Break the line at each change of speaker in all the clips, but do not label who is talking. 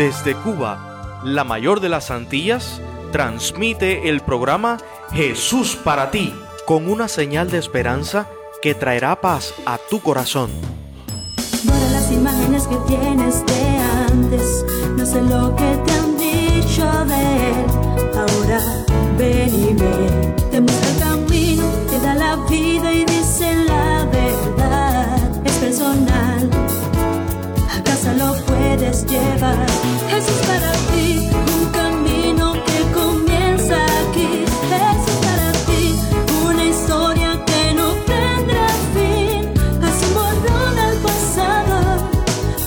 Desde Cuba, la mayor de las Antillas, transmite el programa Jesús para ti, con una señal de esperanza que traerá paz a tu corazón.
Las imágenes que tienes de antes, no sé lo que te han dicho de él. Ahora puedes llevar. Jesús para ti, un camino que comienza aquí. Jesús para ti, una historia que no tendrá fin. Así morona el pasado,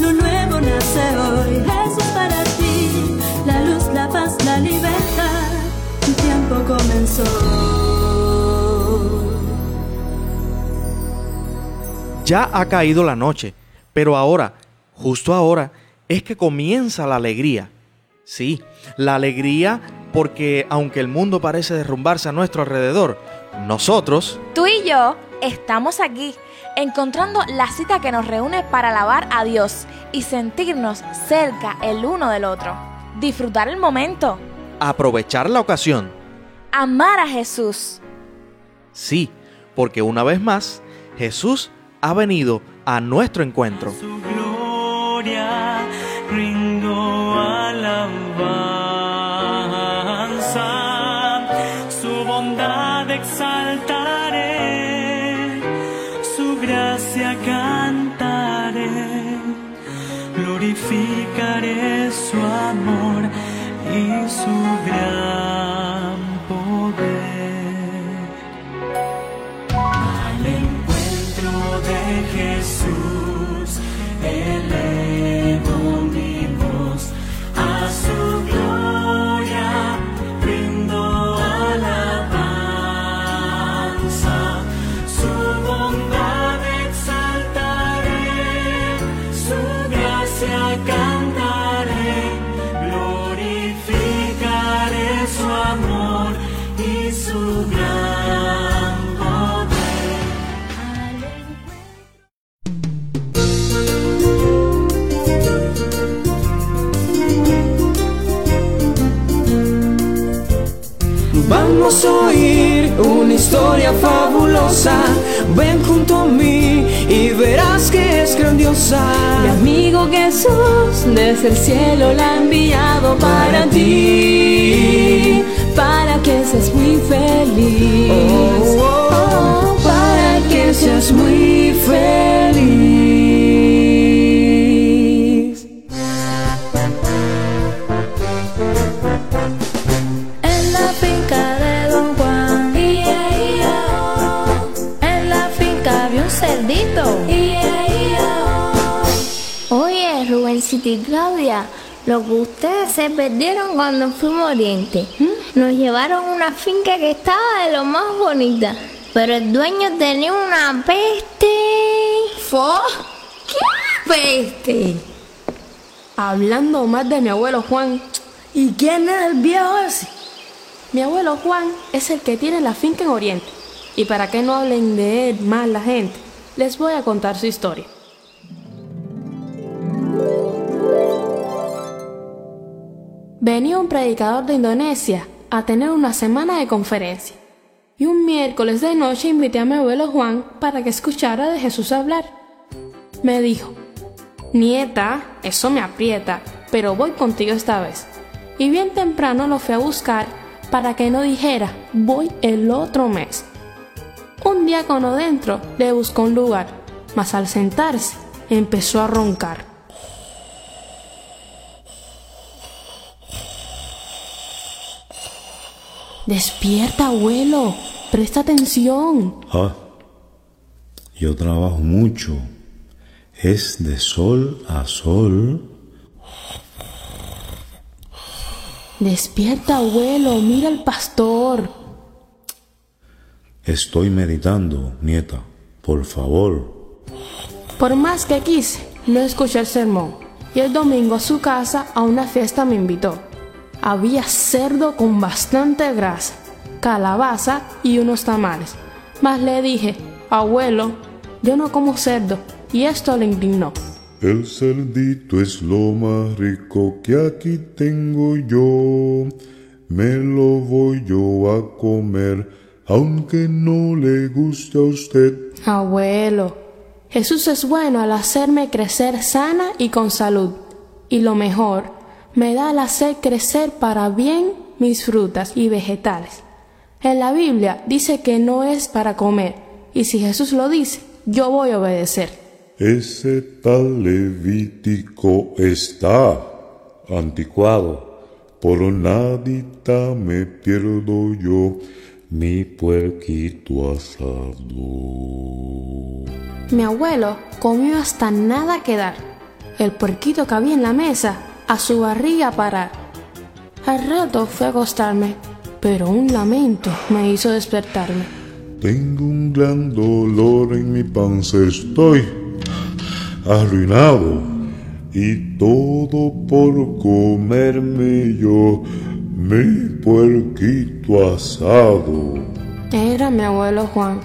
lo nuevo nace hoy. Jesús para ti, la luz, la paz, la libertad. Tu tiempo comenzó.
Ya ha caído la noche, pero ahora, justo ahora, es que comienza la alegría. Sí, la alegría porque aunque el mundo parece derrumbarse a nuestro alrededor, nosotros,
Tú y yo estamos aquí, encontrando la cita que nos reúne para alabar a Dios y sentirnos cerca el uno del otro. Disfrutar el momento,
aprovechar la ocasión.
amar a Jesús.
Sí, porque una vez más, Jesús ha venido a nuestro encuentro.
su gloria su amor y su gran
fabulosa. Ven junto a mí y verás que es grandiosa.
Mi amigo Jesús desde el cielo la ha enviado para ti, para que seas muy feliz.
Oh, oh,
Oh, para que seas muy feliz.
Claudia, lo que ustedes se perdieron cuando fuimos a Oriente. Nos llevaron a una finca que estaba de lo más bonita, pero el dueño tenía una peste.
¿Fo? ¿Qué peste? Hablando más de mi abuelo Juan. ¿Y quién es el viejo ese? Mi abuelo Juan es el que tiene la finca en Oriente. Y para que no hablen de él más la gente, les voy a contar su historia. Venía un predicador de Indonesia a tener una semana de conferencia. Y un miércoles de noche invité a mi abuelo Juan para que escuchara de Jesús hablar. Me dijo, Nieta, eso me aprieta, pero voy contigo esta vez. Y bien temprano lo fui a buscar para que no dijera, voy el otro mes. Un diácono dentro le buscó un lugar, mas al sentarse empezó a roncar. Despierta, abuelo. Presta atención.
Ah, yo trabajo mucho. Es de sol a sol.
Despierta, abuelo. Mira al pastor.
Estoy meditando, nieta. Por favor.
Por más que quise, no escuché el sermón. Y el domingo a su casa a una fiesta me invitó. Había cerdo con bastante grasa, calabaza y unos tamales. Mas le dije, abuelo, yo no como cerdo, y esto le indignó.
El cerdito es lo más rico que aquí tengo yo. Me lo voy yo a comer, aunque no le guste a usted.
Abuelo, Jesús es bueno al hacerme crecer sana y con salud. Y lo mejor, me da al hacer crecer para bien mis frutas y vegetales. En la Biblia dice que no es para comer, y si Jesús lo dice, yo voy a obedecer.
Ese tal Levítico está anticuado, por nadita me pierdo yo mi puerquito asado.
Mi abuelo comió hasta nada quedar. El puerquito que había en la mesa, a su barriga parar. Al rato fue a acostarme, pero un lamento me hizo despertarme.
Tengo un gran dolor en mi panza, estoy arruinado. Y todo por comerme yo mi puerquito asado.
Era mi abuelo Juan,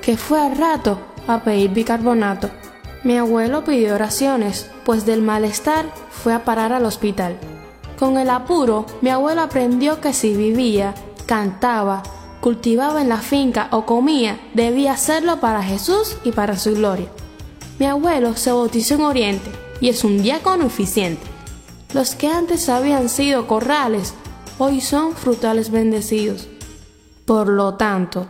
que fue al rato a pedir bicarbonato. Mi abuelo pidió oraciones, pues del malestar fue a parar al hospital. Con el apuro, mi abuelo aprendió que si vivía, cantaba, cultivaba en la finca o comía, debía hacerlo para Jesús y para su gloria. Mi abuelo se bautizó en Oriente y es un diácono eficiente. Los que antes habían sido corrales, hoy son frutales bendecidos. Por lo tanto,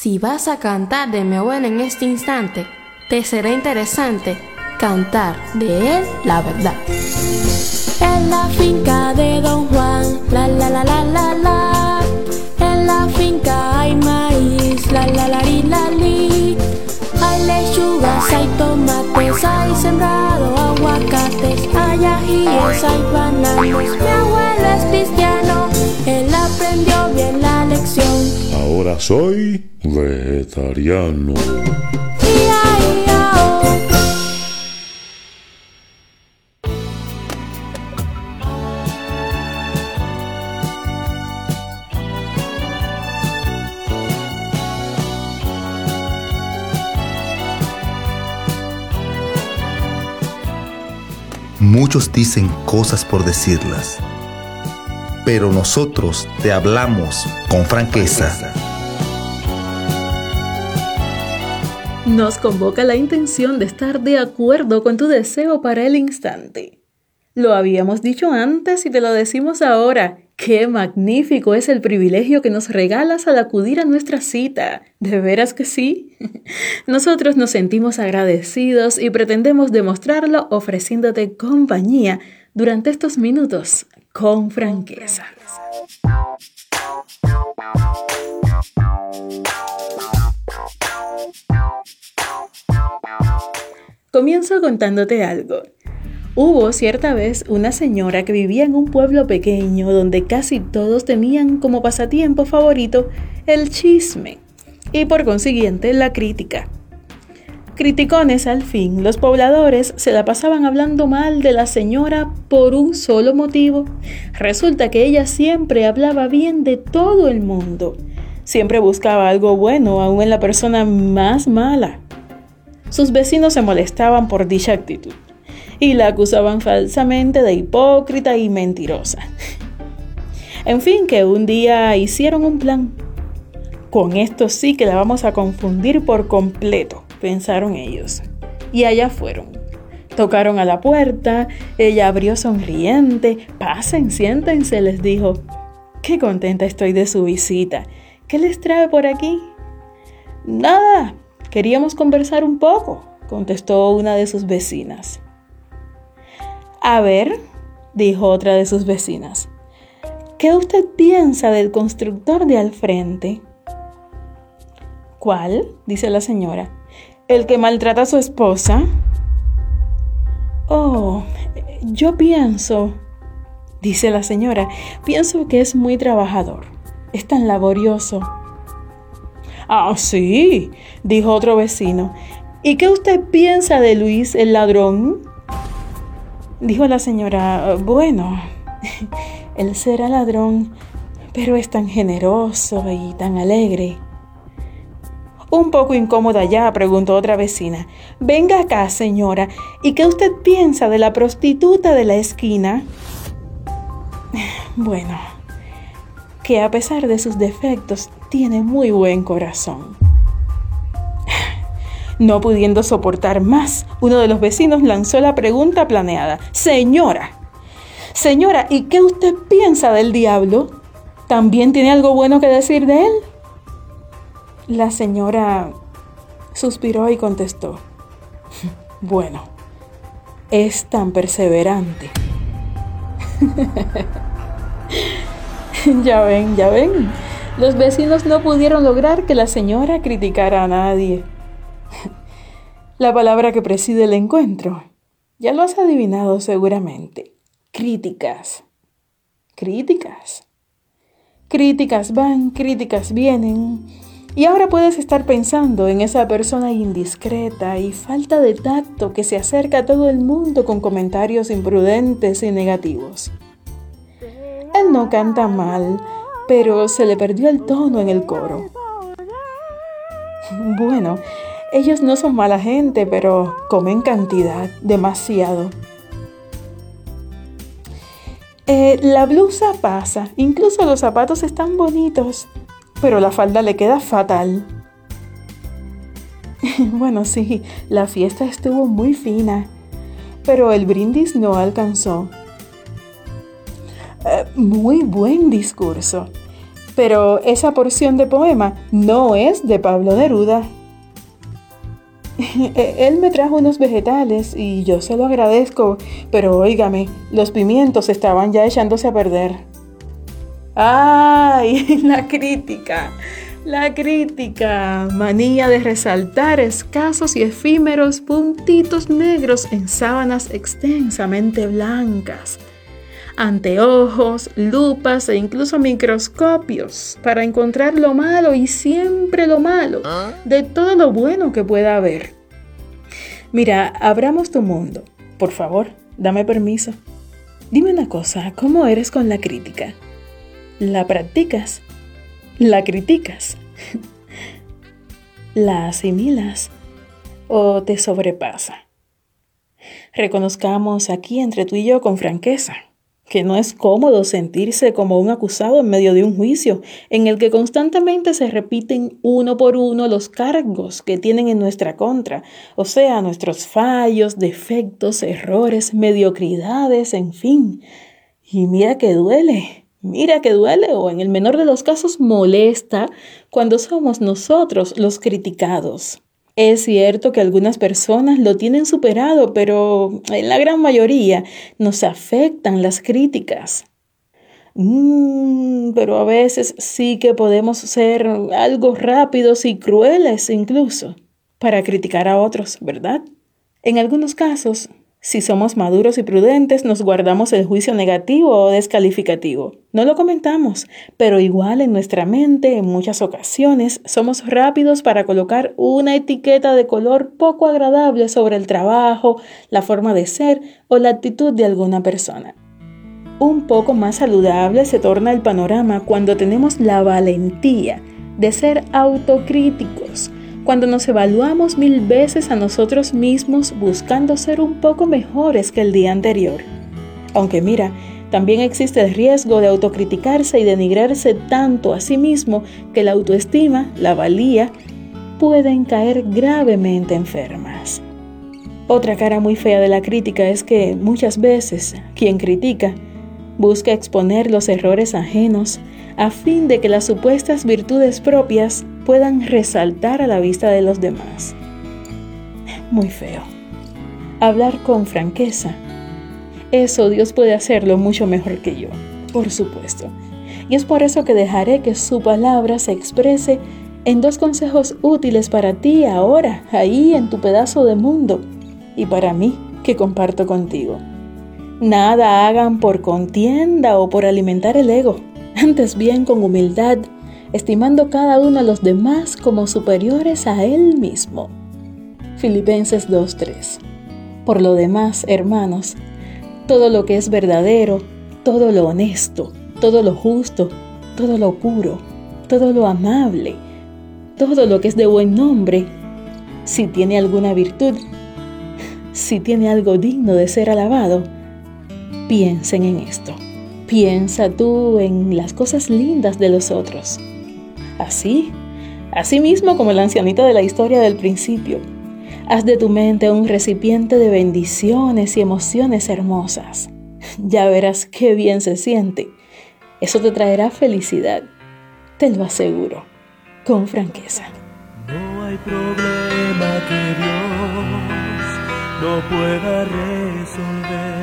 si vas a cantar de mi abuelo en este instante, te será interesante cantar de él la verdad. En la finca de Don Juan, la la la la la. Tomates, hay sembrado aguacates, hay ajíes, hay bananos. Mi abuelo es cristiano, él aprendió bien la lección.
Ahora soy vegetariano.
Muchos dicen cosas por decirlas, pero nosotros te hablamos con franqueza.
Nos convoca la intención de estar de acuerdo con tu deseo para el instante. Lo habíamos dicho antes y te lo decimos ahora. Qué magnífico es el privilegio que nos regalas al acudir a nuestra cita. ¿De veras que sí? Nosotros nos sentimos agradecidos y pretendemos demostrarlo ofreciéndote compañía durante estos minutos con franqueza. Comienzo contándote algo. Hubo cierta vez una señora que vivía en un pueblo pequeño donde casi todos tenían como pasatiempo favorito el chisme y por consiguiente la crítica. Criticones al fin, los pobladores se la pasaban hablando mal de la señora por un solo motivo. Resulta que ella siempre hablaba bien de todo el mundo. Siempre buscaba algo bueno aún en la persona más mala. Sus vecinos se molestaban por dicha actitud y la acusaban falsamente de hipócrita y mentirosa. En fin, que un día hicieron un plan. Con esto sí que la vamos a confundir por completo, pensaron ellos. Y allá fueron. Tocaron a la puerta, ella abrió sonriente. Pasen, siéntense, les dijo. Qué contenta estoy de su visita. ¿Qué les trae por aquí? Nada, queríamos conversar un poco, contestó una de sus vecinas. A ver, dijo otra de sus vecinas, ¿qué usted piensa del constructor de al frente? ¿Cuál? dice la señora. ¿El que maltrata a su esposa? Oh, yo pienso, dice la señora, pienso que es muy trabajador, es tan laborioso. Ah, sí, dijo otro vecino. ¿Y qué usted piensa de Luis el ladrón? Dijo la señora, bueno, él será ladrón, pero es tan generoso y tan alegre. Un poco incómoda ya, preguntó otra vecina. Venga acá, señora, ¿y qué usted piensa de la prostituta de la esquina? Bueno, que a pesar de sus defectos, tiene muy buen corazón. No pudiendo soportar más, uno de los vecinos lanzó la pregunta planeada. Señora, señora, ¿y qué usted piensa del diablo? ¿También tiene algo bueno que decir de él? La señora suspiró y contestó, bueno, es tan perseverante. ya ven, ya ven, los vecinos no pudieron lograr que la señora criticara a nadie. la palabra que preside el encuentro, ya lo has adivinado seguramente, críticas. Críticas. Críticas van, críticas vienen y ahora puedes estar pensando en esa persona indiscreta y falta de tacto que se acerca a todo el mundo con comentarios imprudentes y negativos. Él no canta mal, pero se le perdió el tono en el coro. Bueno, ellos no son mala gente, pero comen cantidad, demasiado. Eh, la blusa pasa, incluso los zapatos están bonitos, pero la falda le queda fatal. bueno, sí, la fiesta estuvo muy fina, pero el brindis no alcanzó. Eh, muy buen discurso, pero esa porción de poema no es de Pablo Neruda. Él me trajo unos vegetales y yo se lo agradezco, pero óigame, los pimientos estaban ya echándose a perder. ¡Ay! La crítica. La crítica. Manía de resaltar escasos y efímeros puntitos negros en sábanas extensamente blancas. Anteojos, lupas e incluso microscopios para encontrar lo malo y siempre lo malo de todo lo bueno que pueda haber. Mira, abramos tu mundo. Por favor, dame permiso. Dime una cosa, ¿cómo eres con la crítica? la practicas, la criticas, la asimilas o te sobrepasa. Reconozcamos aquí entre tú y yo con franqueza que no es cómodo sentirse como un acusado en medio de un juicio en el que constantemente se repiten uno por uno los cargos que tienen en nuestra contra, o sea, nuestros fallos, defectos, errores, mediocridades, en fin. Y mira que duele, Mira que duele o en el menor de los casos molesta cuando somos nosotros los criticados. Es cierto que algunas personas lo tienen superado, pero en la gran mayoría nos afectan las críticas. Mm, pero a veces sí que podemos ser algo rápidos y crueles incluso para criticar a otros, ¿verdad? En algunos casos, si somos maduros y prudentes, nos guardamos el juicio negativo o descalificativo. No lo comentamos, pero igual en nuestra mente en muchas ocasiones somos rápidos para colocar una etiqueta de color poco agradable sobre el trabajo, la forma de ser o la actitud de alguna persona. Un poco más saludable se torna el panorama cuando tenemos la valentía de ser autocríticos cuando nos evaluamos mil veces a nosotros mismos buscando ser un poco mejores que el día anterior. Aunque mira, también existe el riesgo de autocriticarse y denigrarse tanto a sí mismo que la autoestima, la valía, pueden caer gravemente enfermas. Otra cara muy fea de la crítica es que muchas veces quien critica busca exponer los errores ajenos a fin de que las supuestas virtudes propias puedan resaltar a la vista de los demás. Muy feo. Hablar con franqueza. Eso Dios puede hacerlo mucho mejor que yo, por supuesto. Y es por eso que dejaré que su palabra se exprese en dos consejos útiles para ti ahora, ahí en tu pedazo de mundo, y para mí que comparto contigo. Nada hagan por contienda o por alimentar el ego, antes bien con humildad estimando cada uno a los demás como superiores a él mismo. Filipenses 2.3. Por lo demás, hermanos, todo lo que es verdadero, todo lo honesto, todo lo justo, todo lo puro, todo lo amable, todo lo que es de buen nombre, si tiene alguna virtud, si tiene algo digno de ser alabado, piensen en esto. Piensa tú en las cosas lindas de los otros. Así, así mismo como el ancianito de la historia del principio, haz de tu mente un recipiente de bendiciones y emociones hermosas. Ya verás qué bien se siente. Eso te traerá felicidad, te lo aseguro, con franqueza.
No hay problema que Dios no pueda resolver.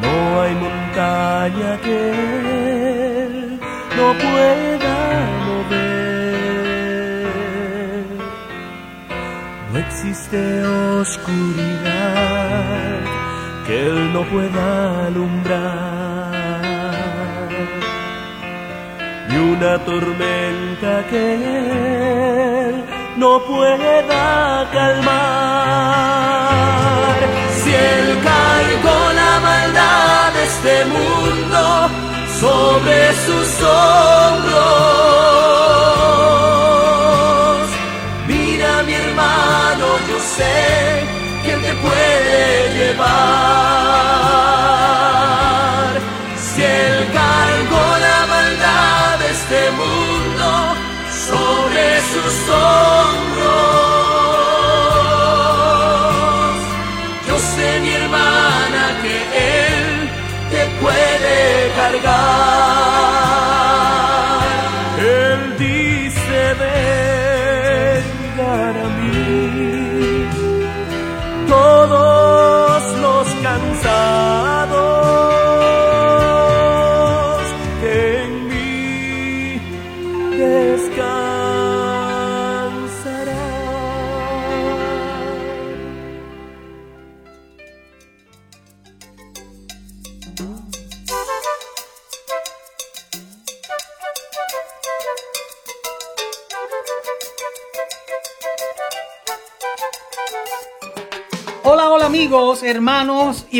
No hay montaña que pueda mover. No existe oscuridad que Él no pueda alumbrar y una tormenta que Él no pueda calmar. Si Él cargó la maldad de este mundo sobre sus hombros, mira mi hermano, yo sé que te puede llevar. Si Él cargó la maldad de este mundo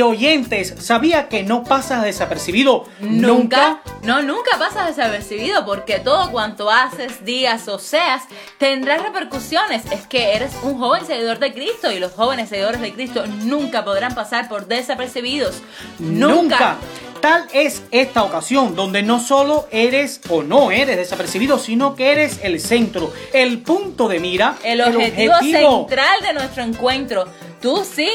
oyentes. ¿Sabía que no pasa desapercibido
Nunca, no, nunca pasas desapercibido porque todo cuanto haces, digas o seas tendrá repercusiones. Es que eres un joven seguidor de Cristo y los jóvenes seguidores de Cristo nunca podrán pasar por desapercibidos.
Nunca. Tal es esta ocasión donde no solo eres o no eres desapercibido, sino que eres el centro, el punto de mira,
El objetivo, central de nuestro encuentro. Tú sí,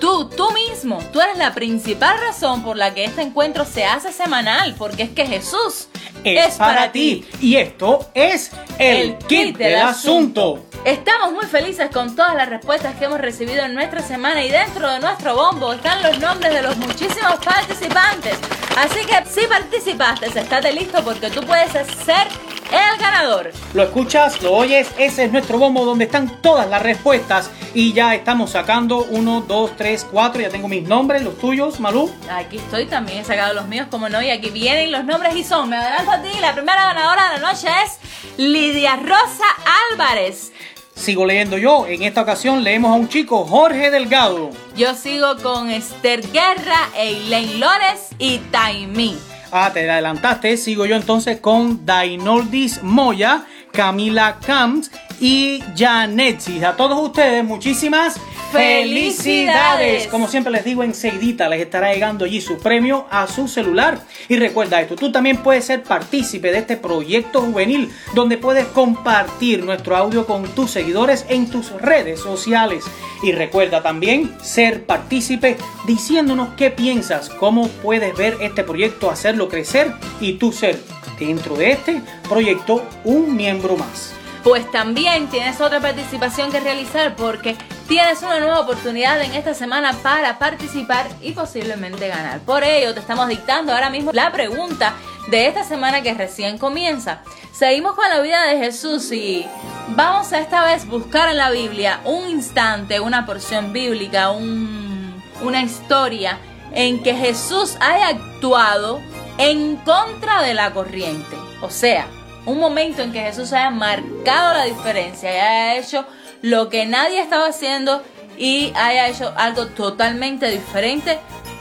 tú, tú mismo, tú eres la principal razón por la que este encuentro se hace semanal, porque es que Jesús
es, para ti. Y esto es el, kit del asunto.
Estamos muy felices con todas las respuestas que hemos recibido en nuestra semana y dentro de nuestro bombo están los nombres de los muchísimos participantes. Así que si participaste, estate listo porque tú puedes ser el ganador.
Lo escuchas, lo oyes, ese es nuestro bombo donde están todas las respuestas y ya estamos sacando uno, dos, tres, cuatro, ya tengo mis nombres, los tuyos, Malú.
Aquí estoy, también he sacado los míos, como no, y aquí vienen los nombres y son, me adelanto a ti, la primera ganadora de la noche es Lidia Rosa Álvarez.
Sigo leyendo yo, en esta ocasión leemos a un chico, Jorge Delgado.
Yo sigo con Esther Guerra, Eileen Lores y Taimí.
Ah, te adelantaste. Sigo yo entonces con Dainoldis Moya, Camila Camps y Janetsi. A todos ustedes, muchísimas
¡Felicidades!
felicidades. Como siempre les digo, enseguidita les estará llegando allí su premio a su celular. Y recuerda esto, tú también puedes ser partícipe de este proyecto juvenil donde puedes compartir nuestro audio con tus seguidores en tus redes sociales. Y recuerda también ser partícipe diciéndonos qué piensas, cómo puedes ver este proyecto hacerlo crecer y tú ser dentro de este proyecto un miembro más.
Pues también tienes otra participación que realizar porque tienes una nueva oportunidad en esta semana para participar y posiblemente ganar. Por ello te estamos dictando ahora mismo la pregunta de esta semana que recién comienza. Seguimos con la vida de Jesús y vamos a esta vez buscar en la Biblia un instante, una porción bíblica, un- una historia en que Jesús haya actuado en contra de la corriente. O sea, un momento en que Jesús haya marcado la diferencia haya hecho lo que nadie estaba haciendo y haya hecho algo totalmente diferente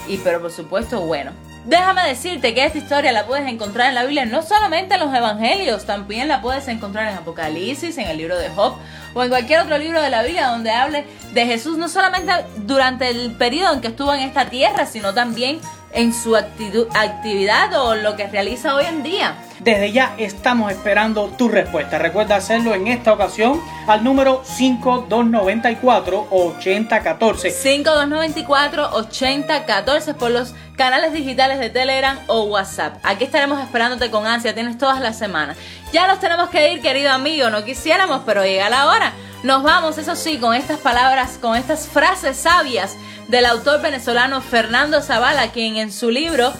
y pero por supuesto bueno. Déjame decirte que esta historia la puedes encontrar en la Biblia, no solamente en los Evangelios, también la puedes encontrar en Apocalipsis, en el libro de Job o en cualquier otro libro de la Biblia donde hable de Jesús, no solamente durante el periodo en que estuvo en esta tierra, sino también en su actividad o lo que realiza hoy en día.
Desde ya estamos esperando tu respuesta. Recuerda hacerlo en esta ocasión al número 5294-8014.
5294-8014 por los canales digitales de Telegram o WhatsApp. Aquí estaremos esperándote con ansia. Tienes todas las semanas. Ya nos tenemos que ir, querido amigo. No quisiéramos, pero llega la hora. Nos vamos, eso sí, con estas palabras, con estas frases sabias del autor venezolano Fernando Zavala, quien en su libro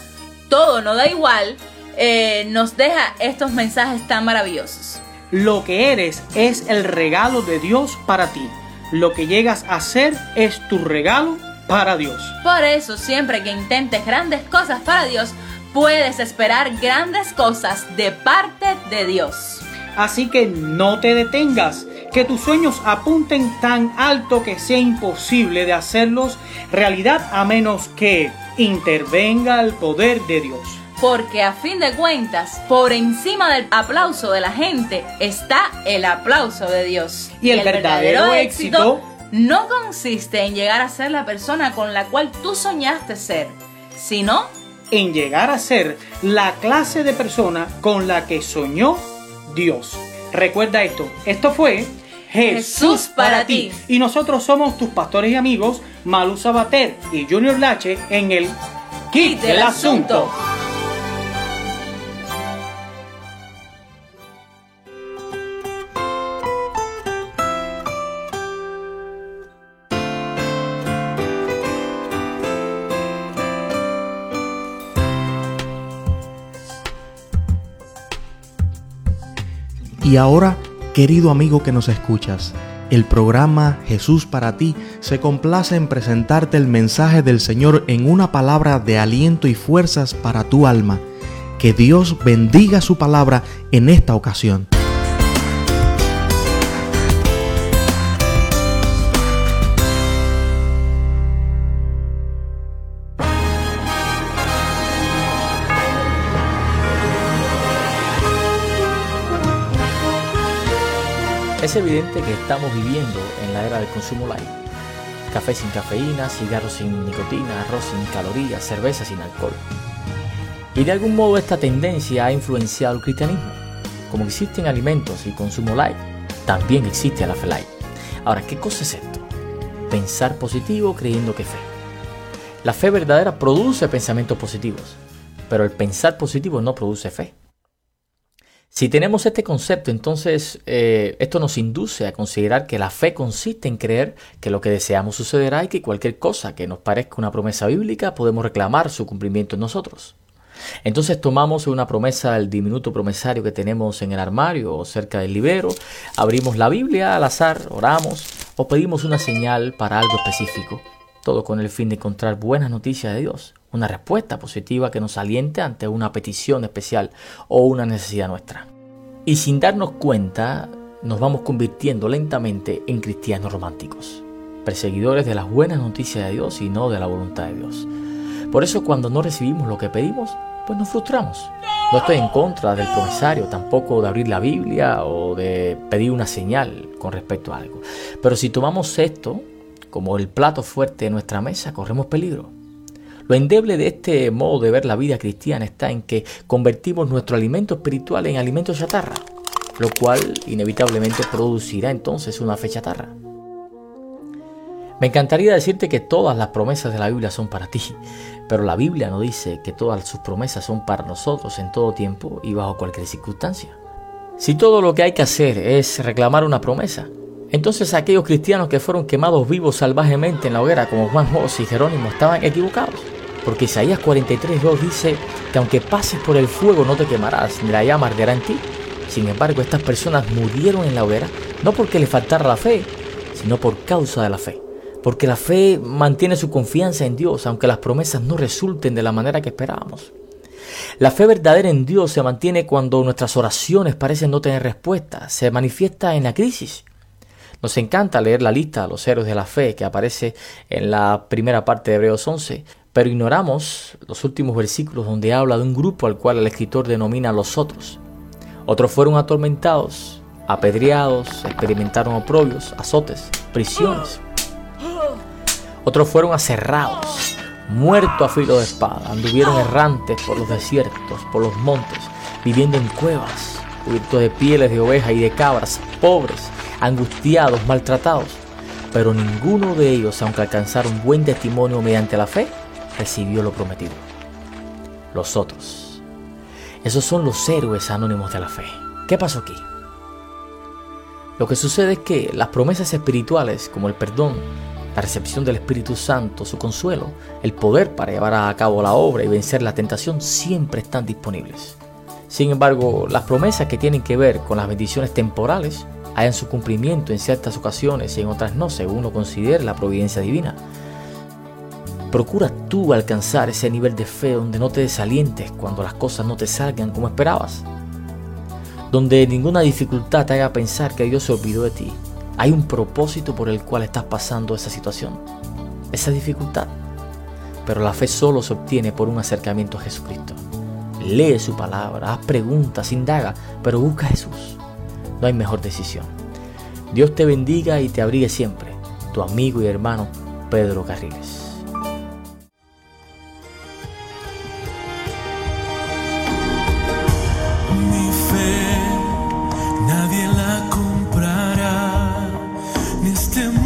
Todo no da igual, eh, nos deja estos mensajes tan maravillosos.
Lo que eres es el regalo de Dios para ti. Lo que llegas a ser es tu regalo para Dios.
Por eso, siempre que intentes grandes cosas para Dios, puedes esperar grandes cosas de parte de Dios.
Así que no te detengas, que tus sueños apunten tan alto que sea imposible de hacerlos realidad a menos que intervenga el poder de Dios.
Porque a fin de cuentas, por encima del aplauso de la gente está el aplauso de Dios.
Y el, verdadero, éxito
no consiste en llegar a ser la persona con la cual tú soñaste ser, sino
en llegar a ser la clase de persona con la que soñó Dios. Recuerda esto, esto fue Jesús para ti. Y nosotros somos tus pastores y amigos, Malu Sabater y Junior Lache en el Kit del Asunto.
Y ahora, querido amigo que nos escuchas, el programa Jesús para ti se complace en presentarte el mensaje del Señor en una palabra de aliento y fuerzas para tu alma. Que Dios bendiga su palabra en esta ocasión.
Es evidente que estamos viviendo en la era del consumo light. Café sin cafeína, cigarros sin nicotina, arroz sin calorías, cerveza sin alcohol. Y de algún modo esta tendencia ha influenciado el cristianismo. Como existen alimentos y consumo light, también existe la fe light. Ahora, ¿qué cosa es esto? Pensar positivo creyendo que fe. La fe verdadera produce pensamientos positivos, pero el pensar positivo no produce fe. Si tenemos este concepto, entonces eh, esto nos induce a considerar que la fe consiste en creer que lo que deseamos sucederá y que cualquier cosa que nos parezca una promesa bíblica podemos reclamar su cumplimiento en nosotros. Entonces tomamos una promesa del diminuto promesario que tenemos en el armario o cerca del libero, abrimos la Biblia al azar, oramos o pedimos una señal para algo específico, todo con el fin de encontrar buenas noticias de Dios una respuesta positiva que nos aliente ante una petición especial o una necesidad nuestra. Y sin darnos cuenta, nos vamos convirtiendo lentamente en cristianos románticos, perseguidores de las buenas noticias de Dios y no de la voluntad de Dios. Por eso cuando no recibimos lo que pedimos, pues nos frustramos. No estoy en contra del promisario, tampoco de abrir la Biblia o de pedir una señal con respecto a algo. Pero si tomamos esto como el plato fuerte de nuestra mesa, corremos peligro. Lo endeble de este modo de ver la vida cristiana está en que convertimos nuestro alimento espiritual en alimento chatarra, lo cual inevitablemente producirá entonces una fe chatarra. Me encantaría decirte que todas las promesas de la Biblia son para ti, pero la Biblia no dice que todas sus promesas son para nosotros en todo tiempo y bajo cualquier circunstancia. Si todo lo que hay que hacer es reclamar una promesa, entonces aquellos cristianos que fueron quemados vivos salvajemente en la hoguera como Juan José y Jerónimo estaban equivocados. Porque Isaías 43.2 dice que aunque pases por el fuego no te quemarás, ni la llama arderá en ti. Sin embargo, estas personas murieron en la hoguera no porque les faltara la fe, sino por causa de la fe. Porque la fe mantiene su confianza en Dios, aunque las promesas no resulten de la manera que esperábamos. La fe verdadera en Dios se mantiene cuando nuestras oraciones parecen no tener respuesta, se manifiesta en la crisis. Nos encanta leer la lista de los héroes de la fe que aparece en la primera parte de Hebreos 11, pero ignoramos los últimos versículos donde habla de un grupo al cual el escritor denomina los otros. Otros fueron atormentados, apedreados, experimentaron oprobios, azotes, prisiones. Otros fueron aserrados, muertos a filo de espada, anduvieron errantes por los desiertos, por los montes, viviendo en cuevas, cubiertos de pieles de ovejas y de cabras, pobres, angustiados, maltratados. Pero ninguno de ellos, aunque alcanzaron buen testimonio mediante la fe, recibió lo prometido. Los otros. Esos son los héroes anónimos de la fe. ¿Qué pasó aquí? Lo que sucede es que las promesas espirituales, como el perdón, la recepción del Espíritu Santo, su consuelo, el poder para llevar a cabo la obra y vencer la tentación, siempre están disponibles. Sin embargo, las promesas que tienen que ver con las bendiciones temporales hayan su cumplimiento en ciertas ocasiones y en otras no, según uno considere la providencia divina. Procura tú alcanzar ese nivel de fe donde no te desalientes cuando las cosas no te salgan como esperabas. Donde ninguna dificultad te haga pensar que Dios se olvidó de ti. Hay un propósito por el cual estás pasando esa situación, esa dificultad. Pero la fe solo se obtiene por un acercamiento a Jesucristo. Lee su palabra, haz preguntas, indaga, pero busca a Jesús. No hay mejor decisión. Dios te bendiga y te abrigue siempre. Tu amigo y hermano Pedro Carriles.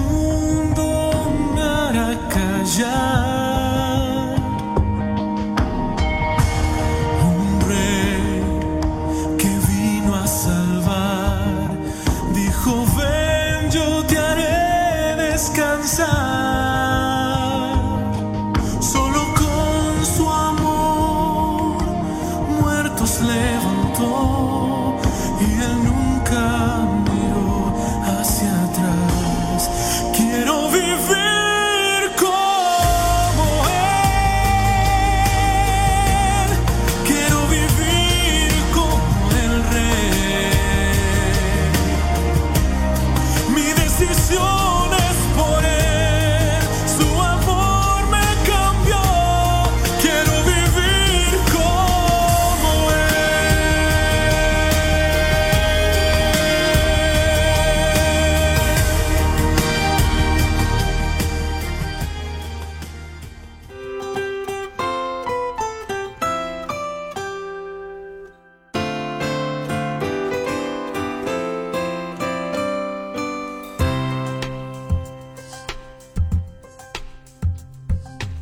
Mundo me hará callar.